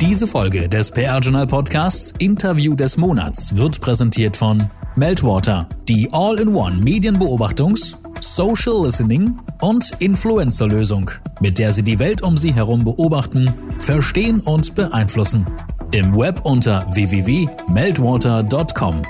Diese Folge des PR Journal Podcasts Interview des Monats wird präsentiert von Meltwater, die All-in-One Medienbeobachtungs-, Social Listening und Influencer-Lösung, mit der Sie die Welt um Sie herum beobachten, verstehen und beeinflussen. Im Web unter www.meltwater.com.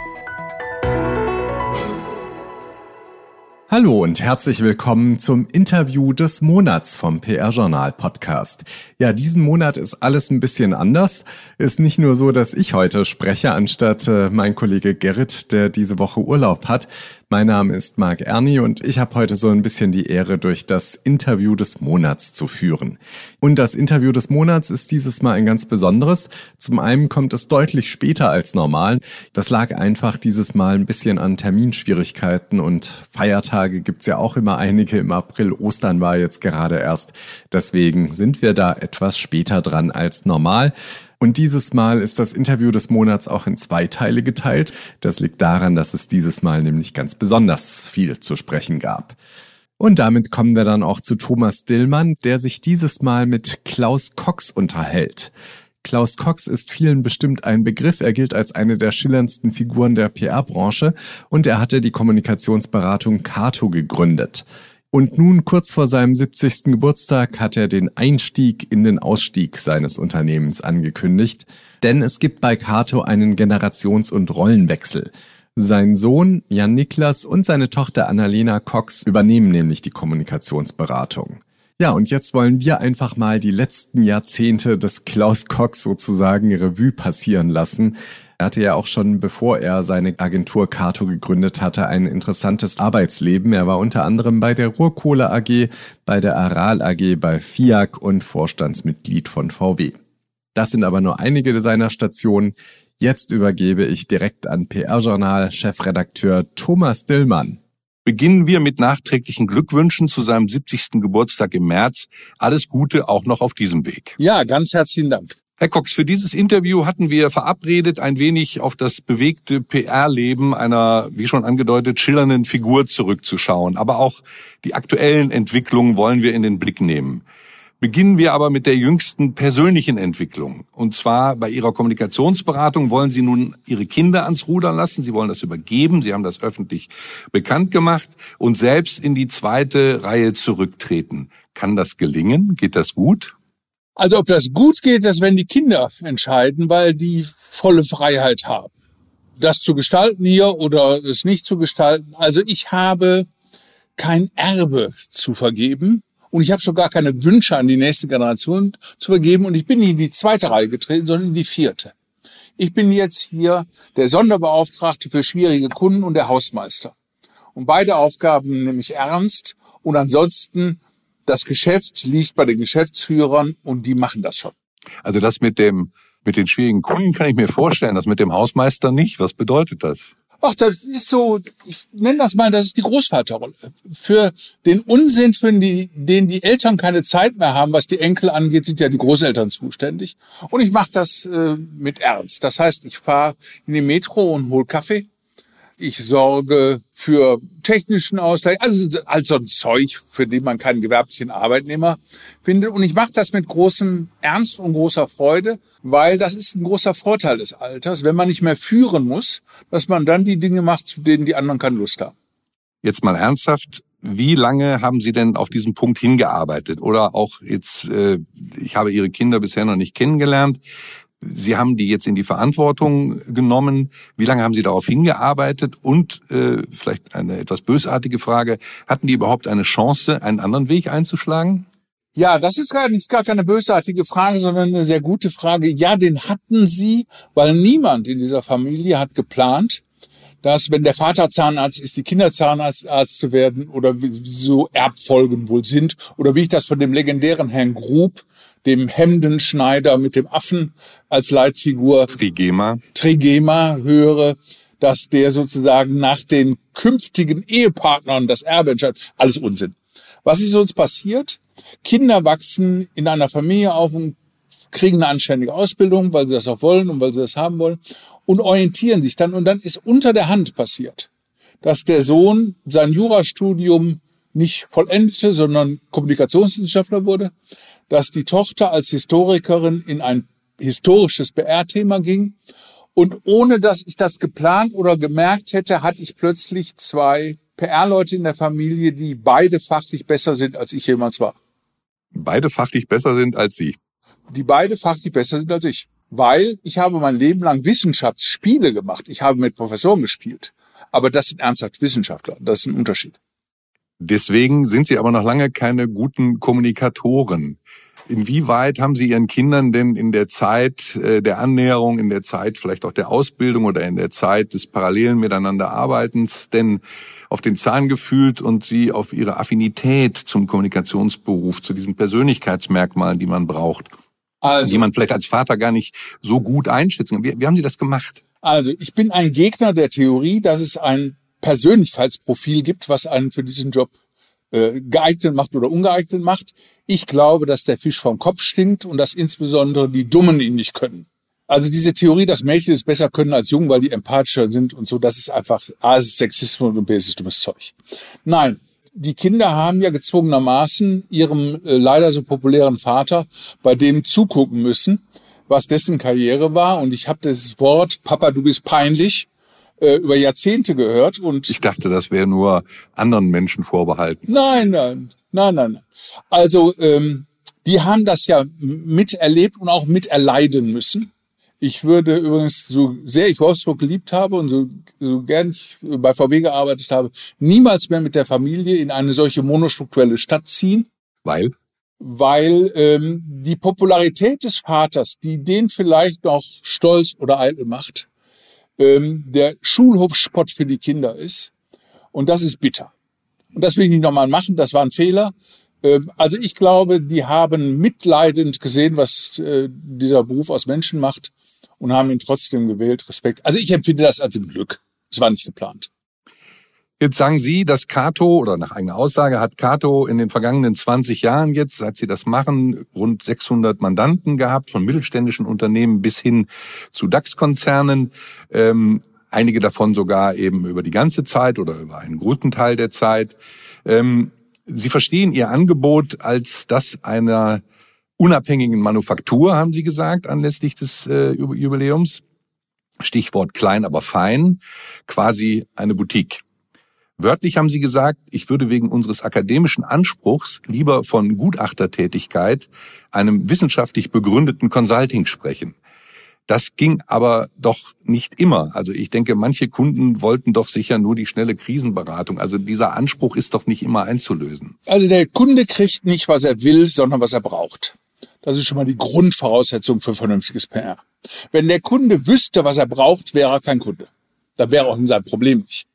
Hallo und herzlich willkommen zum Interview des Monats vom PR Journal Podcast. Ja, diesen Monat ist alles ein bisschen anders. Ist nicht nur so, dass ich heute spreche, anstatt äh, mein Kollege Gerrit, der diese Woche Urlaub hat. Mein Name ist Marc Erni und ich habe heute so ein bisschen die Ehre, durch das Interview des Monats zu führen. Und das Interview des Monats ist dieses Mal ein ganz besonderes. Zum einen kommt es deutlich später als normal. Das lag einfach dieses Mal ein bisschen an Terminschwierigkeiten und Feiertage gibt's ja auch immer einige im April. Ostern war jetzt gerade erst. Deswegen sind wir da etwas später dran als normal. Und dieses Mal ist das Interview des Monats auch in zwei Teile geteilt. Das liegt daran, dass es dieses Mal nämlich ganz besonders viel zu sprechen gab. Und damit kommen wir dann auch zu Thomas Dillmann, der sich dieses Mal mit Klaus Cox unterhält. Klaus Cox ist vielen bestimmt ein Begriff. Er gilt als eine der schillerndsten Figuren der PR-Branche und er hatte die Kommunikationsberatung Cato gegründet. Und nun, kurz vor seinem 70. Geburtstag, hat er den Einstieg in den Ausstieg seines Unternehmens angekündigt. Denn es gibt bei Cato einen Generations- und Rollenwechsel. Sein Sohn Jan Niklas und seine Tochter Annalena Cox übernehmen nämlich die Kommunikationsberatung. Ja, und jetzt wollen wir einfach mal die letzten Jahrzehnte des Klaus Cox sozusagen Revue passieren lassen. Er hatte ja auch schon, bevor er seine Agentur Cato gegründet hatte, ein interessantes Arbeitsleben. Er war unter anderem bei der Ruhrkohle AG, bei der Aral AG, bei FIAC und Vorstandsmitglied von VW. Das sind aber nur einige seiner Stationen. Jetzt übergebe ich direkt an PR-Journal-Chefredakteur Thomas Dillmann. Beginnen wir mit nachträglichen Glückwünschen zu seinem 70. Geburtstag im März. Alles Gute auch noch auf diesem Weg. Ja, ganz herzlichen Dank. Herr Cox, für dieses Interview hatten wir verabredet, ein wenig auf das bewegte PR-Leben einer, wie schon angedeutet, schillernden Figur zurückzuschauen. Aber auch die aktuellen Entwicklungen wollen wir in den Blick nehmen. Beginnen wir aber mit der jüngsten persönlichen Entwicklung. Und zwar bei Ihrer Kommunikationsberatung wollen Sie nun Ihre Kinder ans Ruder lassen. Sie wollen das übergeben. Sie haben das öffentlich bekannt gemacht und selbst in die zweite Reihe zurücktreten. Kann das gelingen? Geht das gut? Also ob das gut geht, das werden die Kinder entscheiden, weil die volle Freiheit haben. Das zu gestalten hier oder es nicht zu gestalten. Also ich habe kein Erbe zu vergeben und ich habe schon gar keine Wünsche an die nächste Generation zu vergeben und ich bin nicht in die zweite Reihe getreten, sondern in die vierte. Ich bin jetzt hier der Sonderbeauftragte für schwierige Kunden und der Hausmeister. Und beide Aufgaben nehme ich ernst und ansonsten das Geschäft liegt bei den Geschäftsführern und die machen das schon. Also das mit dem, mit den schwierigen Kunden kann ich mir vorstellen, das mit dem Hausmeister nicht. Was bedeutet das? Ach, das ist so, ich nenne das mal, das ist die Großvaterrolle. Für den Unsinn, für die, den die Eltern keine Zeit mehr haben, was die Enkel angeht, sind ja die Großeltern zuständig. Und ich mache das äh, mit Ernst. Das heißt, ich fahre in die Metro und hol Kaffee ich sorge für technischen Ausgleich, also all so ein Zeug, für den man keinen gewerblichen Arbeitnehmer findet. Und ich mache das mit großem Ernst und großer Freude, weil das ist ein großer Vorteil des Alters, wenn man nicht mehr führen muss, dass man dann die Dinge macht, zu denen die anderen keine Lust haben. Jetzt mal ernsthaft, wie lange haben Sie denn auf diesen Punkt hingearbeitet? Oder auch jetzt, äh, ich habe Ihre Kinder bisher noch nicht kennengelernt. Sie haben die jetzt in die Verantwortung genommen. Wie lange haben Sie darauf hingearbeitet? Und äh, vielleicht eine etwas bösartige Frage, hatten die überhaupt eine Chance, einen anderen Weg einzuschlagen? Ja, das ist gar nicht gar keine bösartige Frage, sondern eine sehr gute Frage. Ja, den hatten sie, weil niemand in dieser Familie hat geplant, dass wenn der Vater Zahnarzt ist, die Kinder Zahnarztärzte werden oder wie so Erbfolgen wohl sind oder wie ich das von dem legendären Herrn Grub dem Hemdenschneider mit dem Affen als Leitfigur Trigema Trigema höre, dass der sozusagen nach den künftigen Ehepartnern das Erbe entscheidet. Alles Unsinn. Was ist uns passiert? Kinder wachsen in einer Familie auf und kriegen eine anständige Ausbildung, weil sie das auch wollen und weil sie das haben wollen und orientieren sich dann. Und dann ist unter der Hand passiert, dass der Sohn sein Jurastudium nicht vollendete, sondern Kommunikationswissenschaftler wurde, dass die Tochter als Historikerin in ein historisches BR-Thema ging. Und ohne dass ich das geplant oder gemerkt hätte, hatte ich plötzlich zwei PR-Leute in der Familie, die beide fachlich besser sind, als ich jemals war. Beide fachlich besser sind als Sie. Die beide fachlich besser sind als ich. Weil ich habe mein Leben lang Wissenschaftsspiele gemacht. Ich habe mit Professoren gespielt. Aber das sind ernsthaft Wissenschaftler. Das ist ein Unterschied. Deswegen sind Sie aber noch lange keine guten Kommunikatoren. Inwieweit haben Sie Ihren Kindern denn in der Zeit äh, der Annäherung, in der Zeit vielleicht auch der Ausbildung oder in der Zeit des parallelen Miteinanderarbeitens denn auf den Zahn gefühlt und Sie auf Ihre Affinität zum Kommunikationsberuf, zu diesen Persönlichkeitsmerkmalen, die man braucht, also, die man vielleicht als Vater gar nicht so gut einschätzen kann. Wie, wie haben Sie das gemacht? Also ich bin ein Gegner der Theorie, dass es ein Persönlichkeitsprofil gibt, was einen für diesen Job äh, geeignet macht oder ungeeignet macht. Ich glaube, dass der Fisch vom Kopf stinkt und dass insbesondere die Dummen ihn nicht können. Also diese Theorie, dass Mädchen es besser können als Jungen, weil die empathischer sind und so, das ist einfach A, ist Sexismus und B, ist dummes Zeug. Nein, die Kinder haben ja gezwungenermaßen ihrem äh, leider so populären Vater bei dem zugucken müssen, was dessen Karriere war. Und ich habe das Wort, Papa, du bist peinlich, äh, über Jahrzehnte gehört. Und ich dachte, das wäre nur anderen Menschen vorbehalten. Nein, nein, nein, nein. nein. Also ähm, die haben das ja miterlebt und auch miterleiden müssen. Ich würde übrigens, so sehr ich Wolfsburg geliebt habe und so, so gern ich bei VW gearbeitet habe, niemals mehr mit der Familie in eine solche monostrukturelle Stadt ziehen. Weil? Weil ähm, die Popularität des Vaters, die den vielleicht noch stolz oder eitel macht, ähm, der Schulhofspott für die Kinder ist. Und das ist bitter. Und das will ich nicht nochmal machen, das war ein Fehler. Ähm, also ich glaube, die haben mitleidend gesehen, was äh, dieser Beruf aus Menschen macht und haben ihn trotzdem gewählt. Respekt. Also ich empfinde das als ein Glück. Es war nicht geplant. Jetzt sagen Sie, dass Cato, oder nach eigener Aussage hat Cato in den vergangenen 20 Jahren jetzt, seit Sie das machen, rund 600 Mandanten gehabt, von mittelständischen Unternehmen bis hin zu DAX-Konzernen. Ähm, einige davon sogar eben über die ganze Zeit oder über einen guten Teil der Zeit. Ähm, Sie verstehen Ihr Angebot als das einer unabhängigen Manufaktur, haben Sie gesagt, anlässlich des äh, Jubiläums. Stichwort klein, aber fein, quasi eine Boutique. Wörtlich haben Sie gesagt, ich würde wegen unseres akademischen Anspruchs lieber von Gutachtertätigkeit, einem wissenschaftlich begründeten Consulting sprechen. Das ging aber doch nicht immer. Also ich denke, manche Kunden wollten doch sicher nur die schnelle Krisenberatung. Also dieser Anspruch ist doch nicht immer einzulösen. Also der Kunde kriegt nicht, was er will, sondern was er braucht. Das ist schon mal die Grundvoraussetzung für vernünftiges PR. Wenn der Kunde wüsste, was er braucht, wäre er kein Kunde. Da wäre auch in seinem Problem nicht.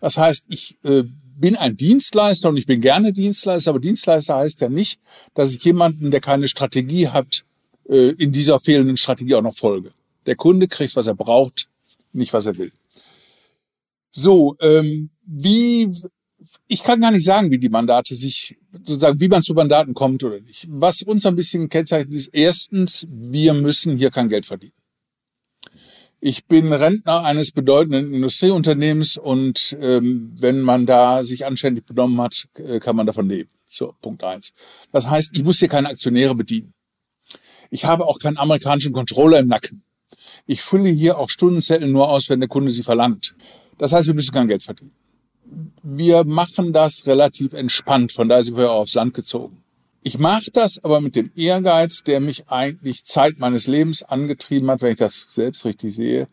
Das heißt, ich äh, bin ein Dienstleister und ich bin gerne Dienstleister, aber Dienstleister heißt ja nicht, dass ich jemanden, der keine Strategie hat, äh, in dieser fehlenden Strategie auch noch folge. Der Kunde kriegt, was er braucht, nicht was er will. So, ähm, wie ich kann gar nicht sagen, wie die Mandate sich, sozusagen, wie man zu Mandaten kommt oder nicht. Was uns ein bisschen kennzeichnet ist, erstens, wir müssen hier kein Geld verdienen. Ich bin Rentner eines bedeutenden Industrieunternehmens und ähm, wenn man da sich anständig benommen hat, äh, kann man davon leben. So, Punkt eins. Das heißt, ich muss hier keine Aktionäre bedienen. Ich habe auch keinen amerikanischen Controller im Nacken. Ich fülle hier auch Stundenzettel nur aus, wenn der Kunde sie verlangt. Das heißt, wir müssen kein Geld verdienen wir machen das relativ entspannt, von daher sind wir auch aufs Land gezogen. Ich mache das aber mit dem Ehrgeiz, der mich eigentlich Zeit meines Lebens angetrieben hat, wenn ich das selbst richtig sehe.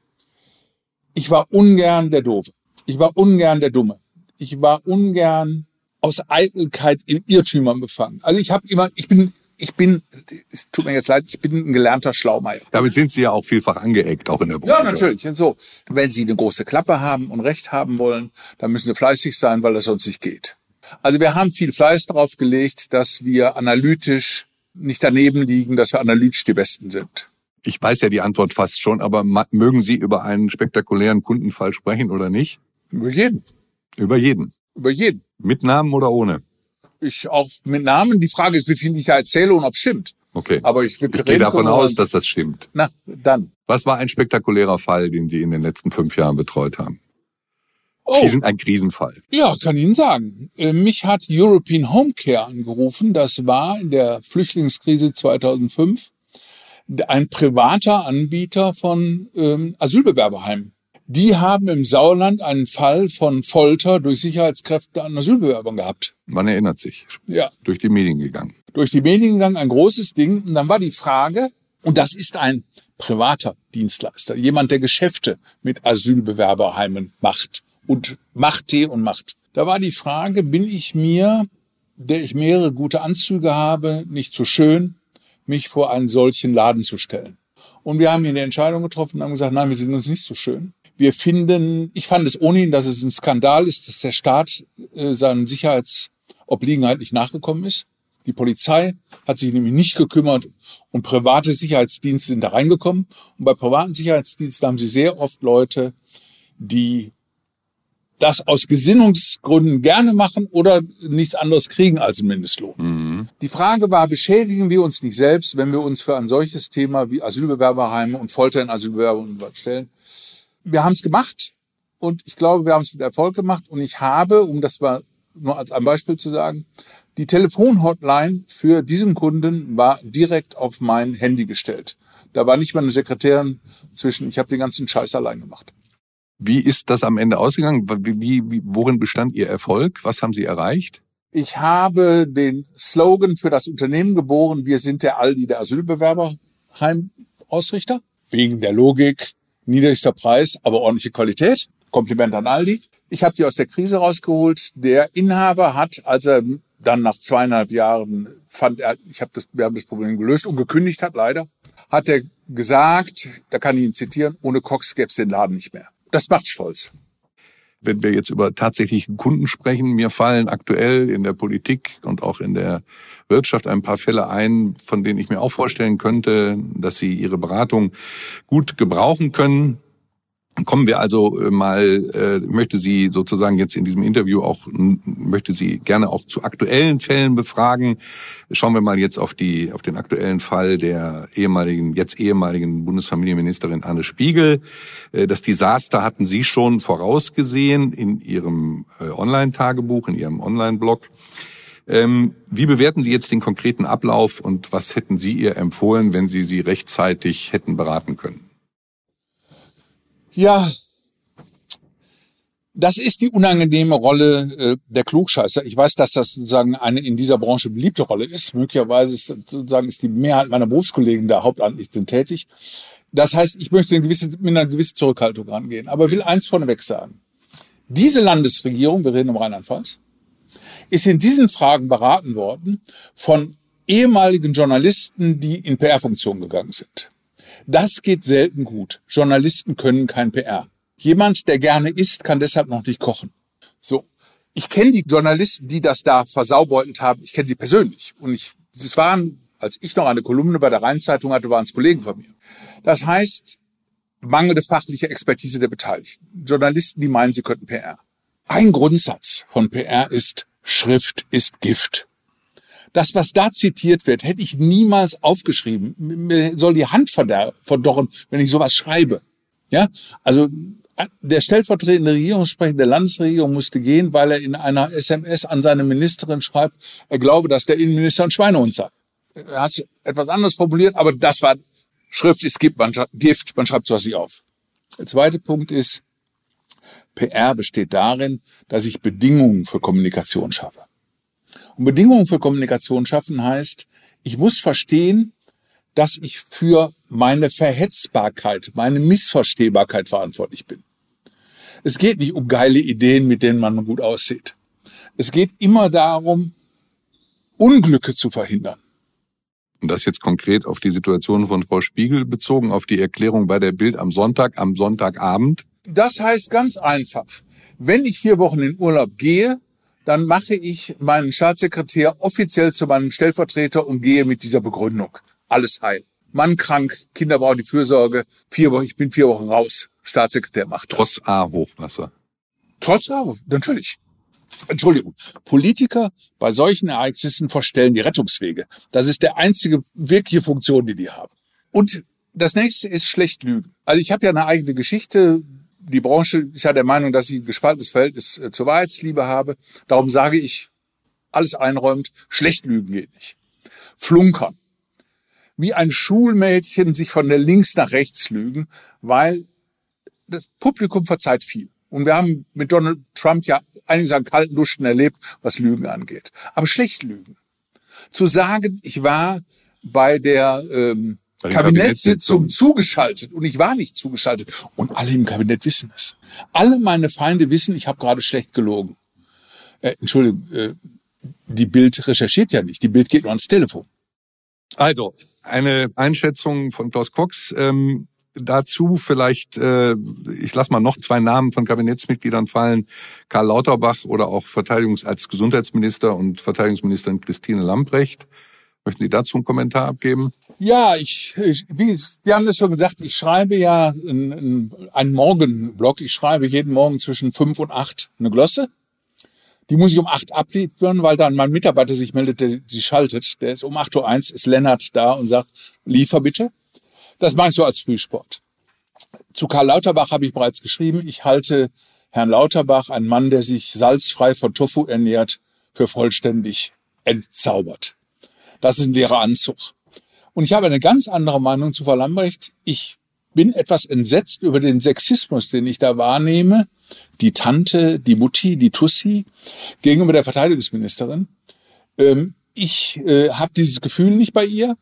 Ich war ungern der Doofe. Ich war ungern der Dumme. Ich war ungern aus Eitelkeit in Irrtümern befangen. Also ich habe immer, ich bin ich bin, es tut mir jetzt leid, ich bin ein gelernter Schlaumeier. Damit sind Sie ja auch vielfach angeeckt, auch in der Branche. Ja, natürlich. Und so, wenn Sie eine große Klappe haben und Recht haben wollen, dann müssen Sie fleißig sein, weil das sonst nicht geht. Also wir haben viel Fleiß darauf gelegt, dass wir analytisch nicht daneben liegen, dass wir analytisch die Besten sind. Ich weiß ja die Antwort fast schon, aber mögen Sie über einen spektakulären Kundenfall sprechen oder nicht? Über jeden. Über jeden. Über jeden. Mit Namen oder ohne? Ich auch mit Namen. Die Frage ist, wie viel ich da erzähle und ob es stimmt. Okay. Aber ich, ich gehe davon aus, dass das stimmt. Na, dann. Was war ein spektakulärer Fall, den Sie in den letzten fünf Jahren betreut haben? Oh. Die sind ein Krisenfall. Ja, kann ich Ihnen sagen. Äh, mich hat European Home Care angerufen. Das war in der Flüchtlingskrise 2005 ein privater Anbieter von ähm, Asylbewerberheimen. Die haben im Sauerland einen Fall von Folter durch Sicherheitskräfte an Asylbewerbern gehabt. Man erinnert sich. Ja. Durch die Medien gegangen. Durch die Medien gegangen, ein großes Ding. Und dann war die Frage, und das ist ein privater Dienstleister, jemand, der Geschäfte mit Asylbewerberheimen macht und machte und macht. Da war die Frage, bin ich mir, der ich mehrere gute Anzüge habe, nicht zu schön, mich vor einen solchen Laden zu stellen? Und wir haben hier eine Entscheidung getroffen und haben gesagt, nein, wir sind uns nicht so schön. Wir finden, ich fand es ohnehin, dass es ein Skandal ist, dass der Staat äh, seinen Sicherheitsobliegenheit nicht nachgekommen ist. Die Polizei hat sich nämlich nicht gekümmert und private Sicherheitsdienste sind da reingekommen. Und bei privaten Sicherheitsdiensten haben sie sehr oft Leute, die das aus Gesinnungsgründen gerne machen oder nichts anderes kriegen als einen Mindestlohn. Mhm. Die Frage war, beschädigen wir uns nicht selbst, wenn wir uns für ein solches Thema wie Asylbewerberheime und Folter in Asylbewerbern stellen? Wir haben es gemacht und ich glaube, wir haben es mit Erfolg gemacht und ich habe, um das mal nur als ein Beispiel zu sagen, die Telefonhotline für diesen Kunden war direkt auf mein Handy gestellt. Da war nicht mal eine Sekretärin zwischen. Ich habe den ganzen Scheiß allein gemacht. Wie ist das am Ende ausgegangen? Wie, wie, worin bestand Ihr Erfolg? Was haben Sie erreicht? Ich habe den Slogan für das Unternehmen geboren, wir sind der Aldi der Asylbewerberheimausrichter. Wegen der Logik, niedrigster Preis, aber ordentliche Qualität. Kompliment an Aldi. Ich habe die aus der Krise rausgeholt. Der Inhaber hat, als er dann nach zweieinhalb Jahren fand er, ich habe das, wir haben das Problem gelöst und gekündigt hat, leider, hat er gesagt, da kann ich ihn zitieren, ohne Cox gäbe es den Laden nicht mehr. Das macht stolz. Wenn wir jetzt über tatsächlichen Kunden sprechen, mir fallen aktuell in der Politik und auch in der Wirtschaft ein paar Fälle ein, von denen ich mir auch vorstellen könnte, dass sie ihre Beratung gut gebrauchen können. Kommen wir also äh, mal, äh, möchte Sie sozusagen jetzt in diesem Interview auch, möchte Sie gerne auch zu aktuellen Fällen befragen. Schauen wir mal jetzt auf die, auf den aktuellen Fall der ehemaligen, jetzt ehemaligen Bundesfamilienministerin Anne Spiegel. Äh, das Desaster hatten Sie schon vorausgesehen in Ihrem äh, Online-Tagebuch, in Ihrem Online-Blog. Ähm, wie bewerten Sie jetzt den konkreten Ablauf und was hätten Sie ihr empfohlen, wenn Sie sie rechtzeitig hätten beraten können? Ja, das ist die unangenehme Rolle äh, der Klugscheißer. Ich weiß, dass das sozusagen eine in dieser Branche beliebte Rolle ist. Möglicherweise ist sozusagen ist die Mehrheit meiner Berufskollegen da hauptamtlich sind tätig. Das heißt, ich möchte eine gewisse, mit einer gewissen Zurückhaltung rangehen. Aber will eins vorneweg sagen. Diese Landesregierung, wir reden um Rheinland-Pfalz, ist in diesen Fragen beraten worden von ehemaligen Journalisten, die in PR-Funktionen gegangen sind. Das geht selten gut. Journalisten können kein PR. Jemand, der gerne isst, kann deshalb noch nicht kochen. So. Ich kenne die Journalisten, die das da versaubeutelt haben. Ich kenne sie persönlich. Und ich, es waren, als ich noch eine Kolumne bei der Rheinzeitung hatte, waren es Kollegen von mir. Das heißt, mangelnde fachliche Expertise der Beteiligten. Journalisten, die meinen, sie könnten PR. Ein Grundsatz von PR ist, Schrift ist Gift. Das, was da zitiert wird, hätte ich niemals aufgeschrieben. Mir soll die Hand verdorren, wenn ich sowas schreibe. Ja, also der stellvertretende Regierungssprecher der Landesregierung musste gehen, weil er in einer SMS an seine Ministerin schreibt, er glaube, dass der Innenminister ein Schweinehund sei. Er hat etwas anderes formuliert, aber das war Schrift ist Gift, man, Gift, man schreibt sowas nicht auf. Der zweite Punkt ist, PR besteht darin, dass ich Bedingungen für Kommunikation schaffe. Und Bedingungen für Kommunikation schaffen heißt, ich muss verstehen, dass ich für meine Verhetzbarkeit, meine Missverstehbarkeit verantwortlich bin. Es geht nicht um geile Ideen, mit denen man gut aussieht. Es geht immer darum, Unglücke zu verhindern. Und das jetzt konkret auf die Situation von Frau Spiegel bezogen, auf die Erklärung bei der Bild am Sonntag, am Sonntagabend? Das heißt ganz einfach, wenn ich vier Wochen in Urlaub gehe, dann mache ich meinen Staatssekretär offiziell zu meinem Stellvertreter und gehe mit dieser Begründung. Alles heil. Mann krank, Kinder brauchen die Fürsorge. Vier Wochen, ich bin vier Wochen raus. Staatssekretär macht das. Trotz A-Hochwasser. Trotz A, natürlich. Entschuldigung. Politiker bei solchen Ereignissen verstellen die Rettungswege. Das ist der einzige wirkliche Funktion, die die haben. Und das nächste ist schlecht lügen. Also ich habe ja eine eigene Geschichte die Branche ist ja der Meinung, dass sie ein gespaltenes Verhältnis äh, zur Wahrheitsliebe habe. Darum sage ich, alles einräumt, schlecht lügen geht nicht. Flunkern. Wie ein Schulmädchen sich von der links nach rechts lügen, weil das Publikum verzeiht viel. Und wir haben mit Donald Trump ja einiges an kalten Duschen erlebt, was Lügen angeht. Aber schlecht lügen. Zu sagen, ich war bei der ähm, Kabinettssitzung zugeschaltet und ich war nicht zugeschaltet und alle im Kabinett wissen es. Alle meine Feinde wissen, ich habe gerade schlecht gelogen. Äh, Entschuldigung, äh, die Bild recherchiert ja nicht, die Bild geht nur ans Telefon. Also, eine Einschätzung von Klaus Cox. Ähm, dazu vielleicht, äh, ich lasse mal noch zwei Namen von Kabinettsmitgliedern fallen, Karl Lauterbach oder auch Verteidigungs als Gesundheitsminister und Verteidigungsministerin Christine Lamprecht. Möchten Sie dazu einen Kommentar abgeben? Ja, ich, ich wie Sie haben das schon gesagt, ich schreibe ja einen, einen Morgenblog. Ich schreibe jeden Morgen zwischen fünf und acht eine Glosse. Die muss ich um acht abliefern, weil dann mein Mitarbeiter sich meldet, der sie schaltet. Der ist um acht Uhr eins, ist Lennart da und sagt, liefer bitte. Das mache ich so als Frühsport. Zu Karl Lauterbach habe ich bereits geschrieben. Ich halte Herrn Lauterbach, einen Mann, der sich salzfrei von Tofu ernährt, für vollständig entzaubert. Das ist ein leerer Anzug. Und ich habe eine ganz andere Meinung zu Frau Lambrecht. Ich bin etwas entsetzt über den Sexismus, den ich da wahrnehme. Die Tante, die Mutti, die Tussi gegenüber der Verteidigungsministerin. Ähm, ich äh, habe dieses Gefühl nicht bei ihr.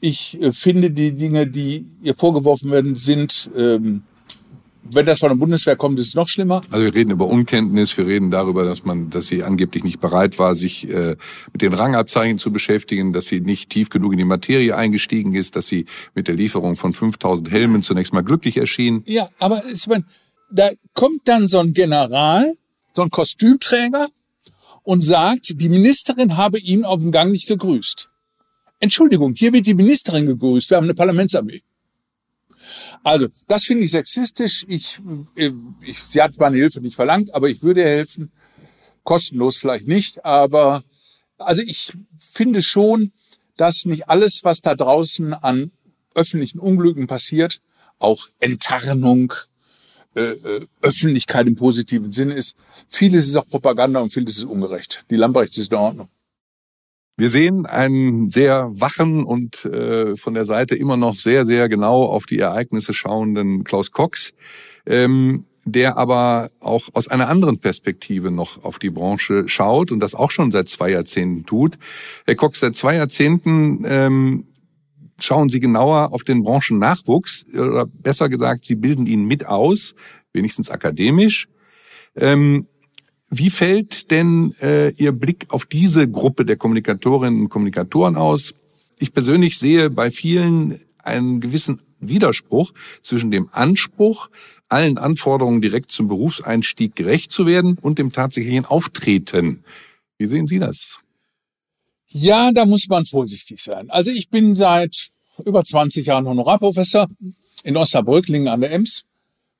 Ich äh, finde, die Dinge, die ihr vorgeworfen werden, sind, ähm, wenn das von der Bundeswehr kommt, ist es noch schlimmer. Also wir reden über Unkenntnis, wir reden darüber, dass man, dass sie angeblich nicht bereit war, sich äh, mit den Rangabzeichen zu beschäftigen, dass sie nicht tief genug in die Materie eingestiegen ist, dass sie mit der Lieferung von 5000 Helmen zunächst mal glücklich erschien. Ja, aber ich meine, da kommt dann so ein General, so ein Kostümträger und sagt, die Ministerin habe ihn auf dem Gang nicht gegrüßt. Entschuldigung, hier wird die Ministerin gegrüßt. Wir haben eine Parlamentsarmee. Also, das finde ich sexistisch. Ich, äh, ich, sie hat meine Hilfe nicht verlangt, aber ich würde helfen. Kostenlos vielleicht nicht, aber also ich finde schon, dass nicht alles, was da draußen an öffentlichen Unglücken passiert, auch Enttarnung, äh, äh Öffentlichkeit im positiven Sinne ist. Vieles ist auch Propaganda und vieles ist ungerecht. Die Lamprechts ist in Ordnung. Wir sehen einen sehr wachen und äh, von der Seite immer noch sehr, sehr genau auf die Ereignisse schauenden Klaus Cox, ähm, der aber auch aus einer anderen Perspektive noch auf die Branche schaut und das auch schon seit zwei Jahrzehnten tut. Herr Cox, seit zwei Jahrzehnten ähm, schauen Sie genauer auf den Branchennachwuchs, oder besser gesagt, Sie bilden ihn mit aus, wenigstens akademisch. Ähm, wie fällt denn äh, Ihr Blick auf diese Gruppe der Kommunikatorinnen und Kommunikatoren aus? Ich persönlich sehe bei vielen einen gewissen Widerspruch zwischen dem Anspruch, allen Anforderungen direkt zum Berufseinstieg gerecht zu werden und dem tatsächlichen Auftreten. Wie sehen Sie das? Ja, da muss man vorsichtig sein. Also ich bin seit über 20 Jahren Honorarprofessor in Osnabrücklingen an der Ems.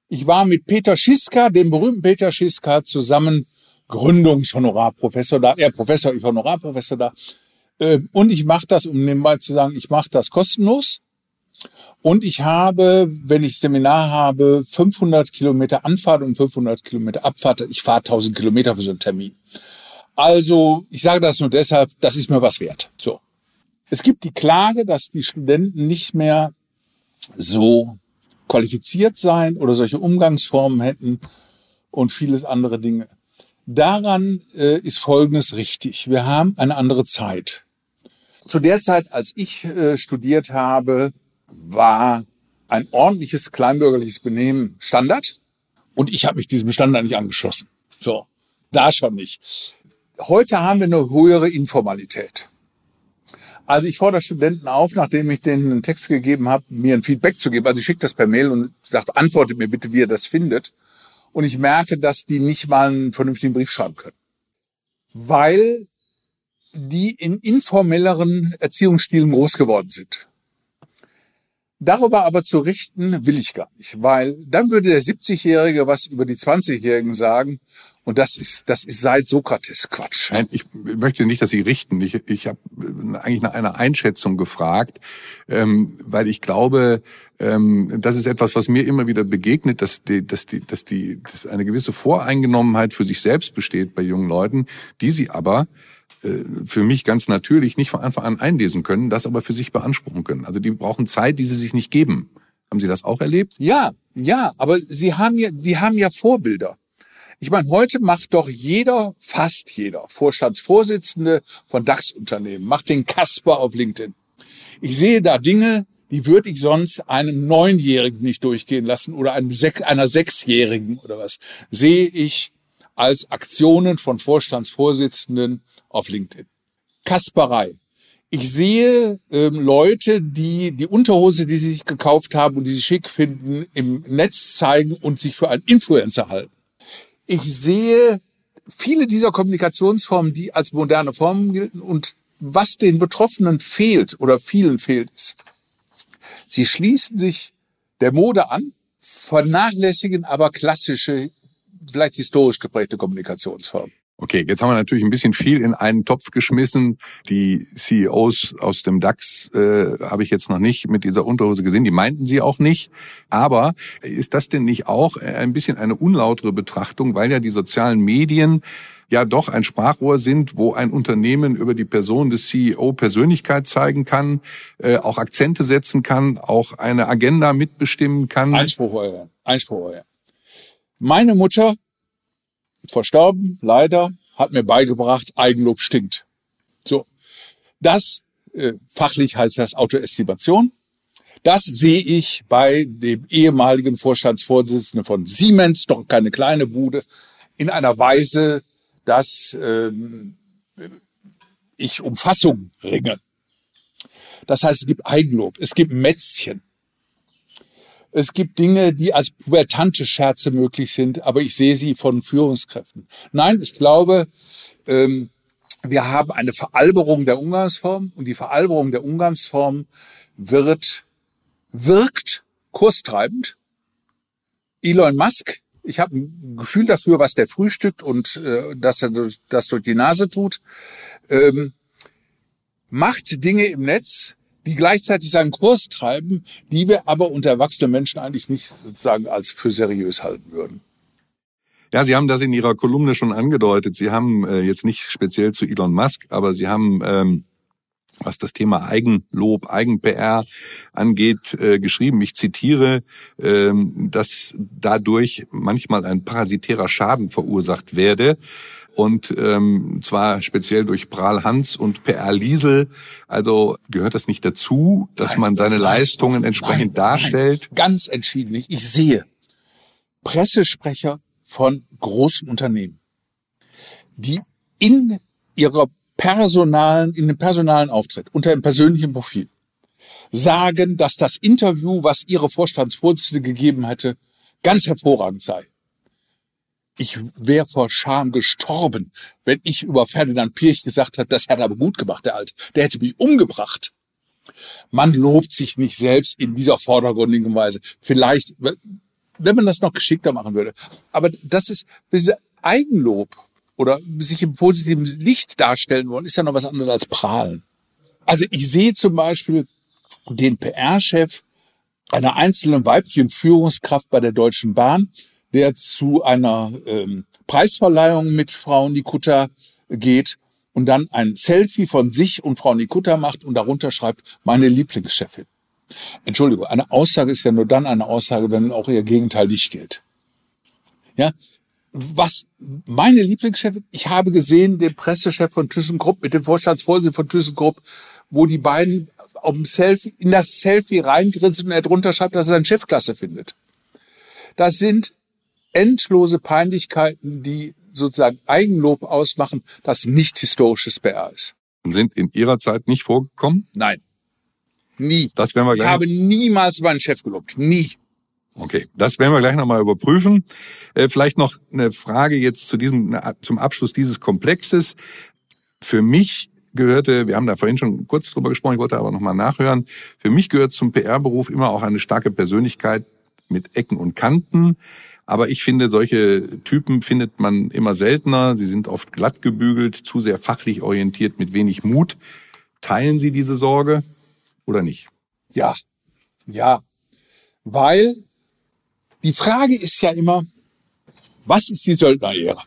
Ich war mit Peter Schiska, dem berühmten Peter Schiska, zusammen Gründungshonorarprofessor da, er Professor, ich Honorarprofessor da. Ähm, und ich mache das, um nebenbei zu sagen, ich mache das kostenlos. Und ich habe, wenn ich Seminar habe, 500 Kilometer Anfahrt und 500 Kilometer Abfahrt. Ich fahre 1000 Kilometer für so einen Termin. Also, ich sage das nur deshalb, das ist mir was wert. So. Es gibt die Klage, dass die Studenten nicht mehr so qualifiziert sein oder solche Umgangsformen hätten und vieles andere Dinge. Daran äh, ist Folgendes richtig. Wir haben eine andere Zeit. Zu der Zeit, als ich äh, studiert habe, war ein ordentliches kleinbürgerliches Benehmen Standard. Und ich habe mich diesem Standard nicht angeschlossen. So, da schon nicht. Heute haben wir eine höhere Informalität. Also ich fordere Studenten auf, nachdem ich denen einen Text gegeben habe, mir ein Feedback zu geben. Also ich schicke das per Mail und sage, antwortet mir bitte, wie ihr das findet und ich merke, dass die nicht mal einen vernünftigen Brief schreiben können. Weil die in informelleren Erziehungsstilen groß geworden sind. Darüber aber zu richten will ich gar nicht, weil dann würde der 70-Jährige was über die 20-Jährigen sagen und das ist, das ist seit Sokrates Quatsch. Nein, ich möchte nicht, dass Sie richten. Ich, ich habe eigentlich nach einer Einschätzung gefragt, ähm, weil ich glaube, ähm, das ist etwas, was mir immer wieder begegnet, dass die, dass die, dass die, dass eine gewisse Voreingenommenheit für sich selbst besteht bei jungen Leuten, die sie aber äh, für mich ganz natürlich nicht von Anfang an einlesen können, das aber für sich beanspruchen können. Also die brauchen Zeit, die sie sich nicht geben. Haben Sie das auch erlebt? Ja, ja, aber Sie haben ja, die haben ja Vorbilder. Ich meine, heute macht doch jeder, fast jeder Vorstandsvorsitzende von DAX-Unternehmen, macht den Kasper auf LinkedIn. Ich sehe da Dinge, die würde ich sonst einem Neunjährigen nicht durchgehen lassen oder einem Sech, einer Sechsjährigen oder was. Sehe ich als Aktionen von Vorstandsvorsitzenden auf LinkedIn. Kasperei. Ich sehe ähm, Leute, die die Unterhose, die sie sich gekauft haben und die sie schick finden, im Netz zeigen und sich für einen Influencer halten ich sehe viele dieser Kommunikationsformen, die als moderne Formen gelten und was den Betroffenen fehlt oder vielen fehlt, ist, sie schließen sich der Mode an, vernachlässigen aber klassische, vielleicht historisch geprägte Kommunikationsformen. Okay, jetzt haben wir natürlich ein bisschen viel in einen Topf geschmissen. Die CEOs aus dem DAX äh, habe ich jetzt noch nicht mit dieser Unterhose gesehen. Die meinten sie auch nicht. Aber ist das denn nicht auch ein bisschen eine unlautere Betrachtung, weil ja die sozialen Medien ja doch ein Sprachrohr sind, wo ein Unternehmen über die Person des CEO Persönlichkeit zeigen kann, äh, auch Akzente setzen kann, auch eine Agenda mitbestimmen kann. Einspruch, euer. Einspruch, euer. Meine Mutter verstorben, leider, hat mir beigebracht, Eigenlob stinkt. So, das äh, fachlich heißt das Autoestimation. Das sehe ich bei dem ehemaligen Vorstandsvorsitzenden von Siemens, doch keine kleine Bude, in einer Weise, dass ähm, ich um Fassung ringe. Das heißt, es gibt Eigenlob, es gibt Mätzchen. Es gibt Dinge, die als pubertante Scherze möglich sind, aber ich sehe sie von Führungskräften. Nein, ich glaube, ähm, wir haben eine Veralberung der Umgangsform und die Veralberung der Umgangsform wird, wirkt kurstreibend. Elon Musk, ich habe ein Gefühl dafür, was der frühstückt und äh, dass er das durch die Nase tut, ähm, macht Dinge im Netz, die gleichzeitig seinen Kurs treiben, die wir aber unter erwachsenen Menschen eigentlich nicht sozusagen als für seriös halten würden. Ja, Sie haben das in Ihrer Kolumne schon angedeutet. Sie haben äh, jetzt nicht speziell zu Elon Musk, aber Sie haben ähm, was das Thema Eigenlob, Eigen-PR angeht, äh, geschrieben. Ich zitiere, ähm, dass dadurch manchmal ein parasitärer Schaden verursacht werde. Und ähm, zwar speziell durch Pral Hans und PR Liesel. Also gehört das nicht dazu, dass nein, man seine nein, Leistungen entsprechend nein, darstellt? Ganz entschieden nicht. Ich sehe Pressesprecher von großen Unternehmen, die in ihrer personalen, in dem personalen Auftritt, unter dem persönlichen Profil, sagen, dass das Interview, was ihre Vorstandsvorsitzende gegeben hätte, ganz hervorragend sei. Ich wäre vor Scham gestorben, wenn ich über Ferdinand Pirch gesagt hätte, das hat er aber gut gemacht, der Alte. Der hätte mich umgebracht. Man lobt sich nicht selbst in dieser vordergründigen Weise. Vielleicht, wenn man das noch geschickter machen würde. Aber das ist, diese Eigenlob oder sich im positiven Licht darstellen wollen, ist ja noch was anderes als prahlen. Also ich sehe zum Beispiel den PR-Chef einer einzelnen weiblichen Führungskraft bei der Deutschen Bahn, der zu einer ähm, Preisverleihung mit Frau Nikutta geht und dann ein Selfie von sich und Frau Nikutta macht und darunter schreibt, meine Lieblingschefin. Entschuldigung, eine Aussage ist ja nur dann eine Aussage, wenn auch ihr Gegenteil nicht gilt. Ja, was meine Lieblingschefin, ich habe gesehen, den Pressechef von ThyssenKrupp mit dem Vorstandsvorsitzenden von ThyssenKrupp, wo die beiden auf dem Selfie, in das Selfie reingrinsen und er drunter schreibt, dass er seine Chefklasse findet. Das sind endlose Peinlichkeiten, die sozusagen Eigenlob ausmachen, das nicht historisches PR ist. Und sind in Ihrer Zeit nicht vorgekommen? Nein. Nie. Das werden wir gleich. Ich habe niemals meinen Chef gelobt. Nie. Okay, das werden wir gleich nochmal überprüfen. Äh, vielleicht noch eine Frage jetzt zu diesem, zum Abschluss dieses Komplexes. Für mich gehörte, wir haben da vorhin schon kurz drüber gesprochen, ich wollte aber nochmal nachhören, für mich gehört zum PR-Beruf immer auch eine starke Persönlichkeit mit Ecken und Kanten. Aber ich finde, solche Typen findet man immer seltener. Sie sind oft glatt gebügelt, zu sehr fachlich orientiert, mit wenig Mut. Teilen Sie diese Sorge oder nicht? Ja, ja. Weil die Frage ist ja immer, was ist die Söldnerehre?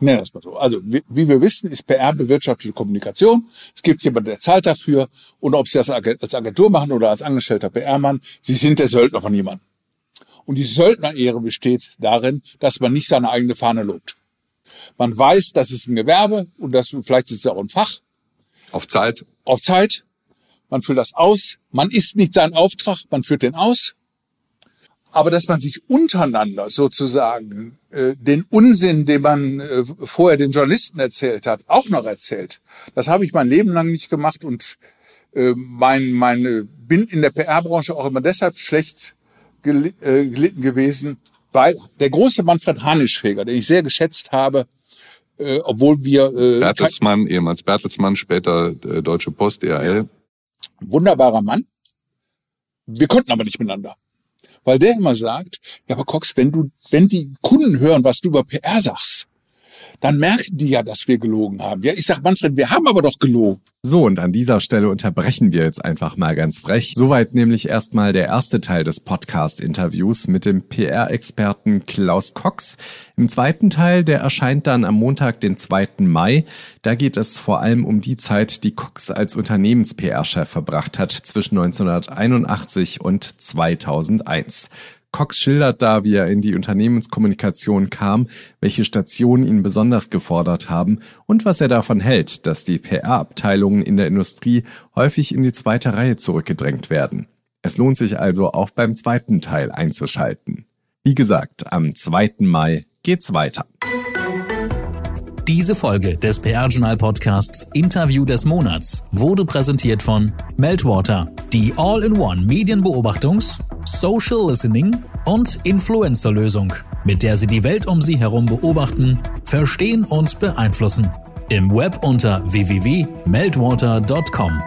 Nennen das mal so. Also, wie, wie wir wissen, ist PR bewirtschaftete Kommunikation. Es gibt jemanden, der zahlt dafür. Und ob Sie das als Agentur machen oder als angestellter PR-Mann, Sie sind der Söldner von jemandem. Und die Söldnerehre besteht darin, dass man nicht seine eigene Fahne lobt. Man weiß, das ist ein Gewerbe und das, vielleicht ist es auch ein Fach. Auf Zeit. Auf Zeit. Man füllt das aus. Man ist nicht sein Auftrag, man führt den aus. Aber dass man sich untereinander sozusagen äh, den Unsinn, den man äh, vorher den Journalisten erzählt hat, auch noch erzählt, das habe ich mein Leben lang nicht gemacht und äh, mein, meine, bin in der PR-Branche auch immer deshalb schlecht äh, gelitten gewesen, weil der große Manfred Hanischfeger, den ich sehr geschätzt habe, äh, obwohl wir... Äh, Bertelsmann, ehemals Bertelsmann, später äh, Deutsche Post, DRL. Wunderbarer Mann. Wir konnten aber nicht miteinander. Weil der immer sagt, ja, aber Cox, wenn du, wenn die Kunden hören, was du über PR sagst, dann merken die ja, dass wir gelogen haben. Ja, ich sag Manfred, wir haben aber doch gelogen. So, und an dieser Stelle unterbrechen wir jetzt einfach mal ganz frech. Soweit nämlich erstmal der erste Teil des Podcast-Interviews mit dem PR-Experten Klaus Cox. Im zweiten Teil, der erscheint dann am Montag, den 2. Mai. Da geht es vor allem um die Zeit, die Cox als Unternehmens-PR-Chef verbracht hat zwischen 1981 und 2001. Cox schildert da, wie er in die Unternehmenskommunikation kam, welche Stationen ihn besonders gefordert haben und was er davon hält, dass die PR-Abteilungen in der Industrie häufig in die zweite Reihe zurückgedrängt werden. Es lohnt sich also auch beim zweiten Teil einzuschalten. Wie gesagt, am 2. Mai geht's weiter. Diese Folge des PR-Journal-Podcasts Interview des Monats wurde präsentiert von Meltwater, die All-in-One Medienbeobachtungs-, Social Listening und Influencer-Lösung, mit der Sie die Welt um Sie herum beobachten, verstehen und beeinflussen. Im Web unter www.meltwater.com.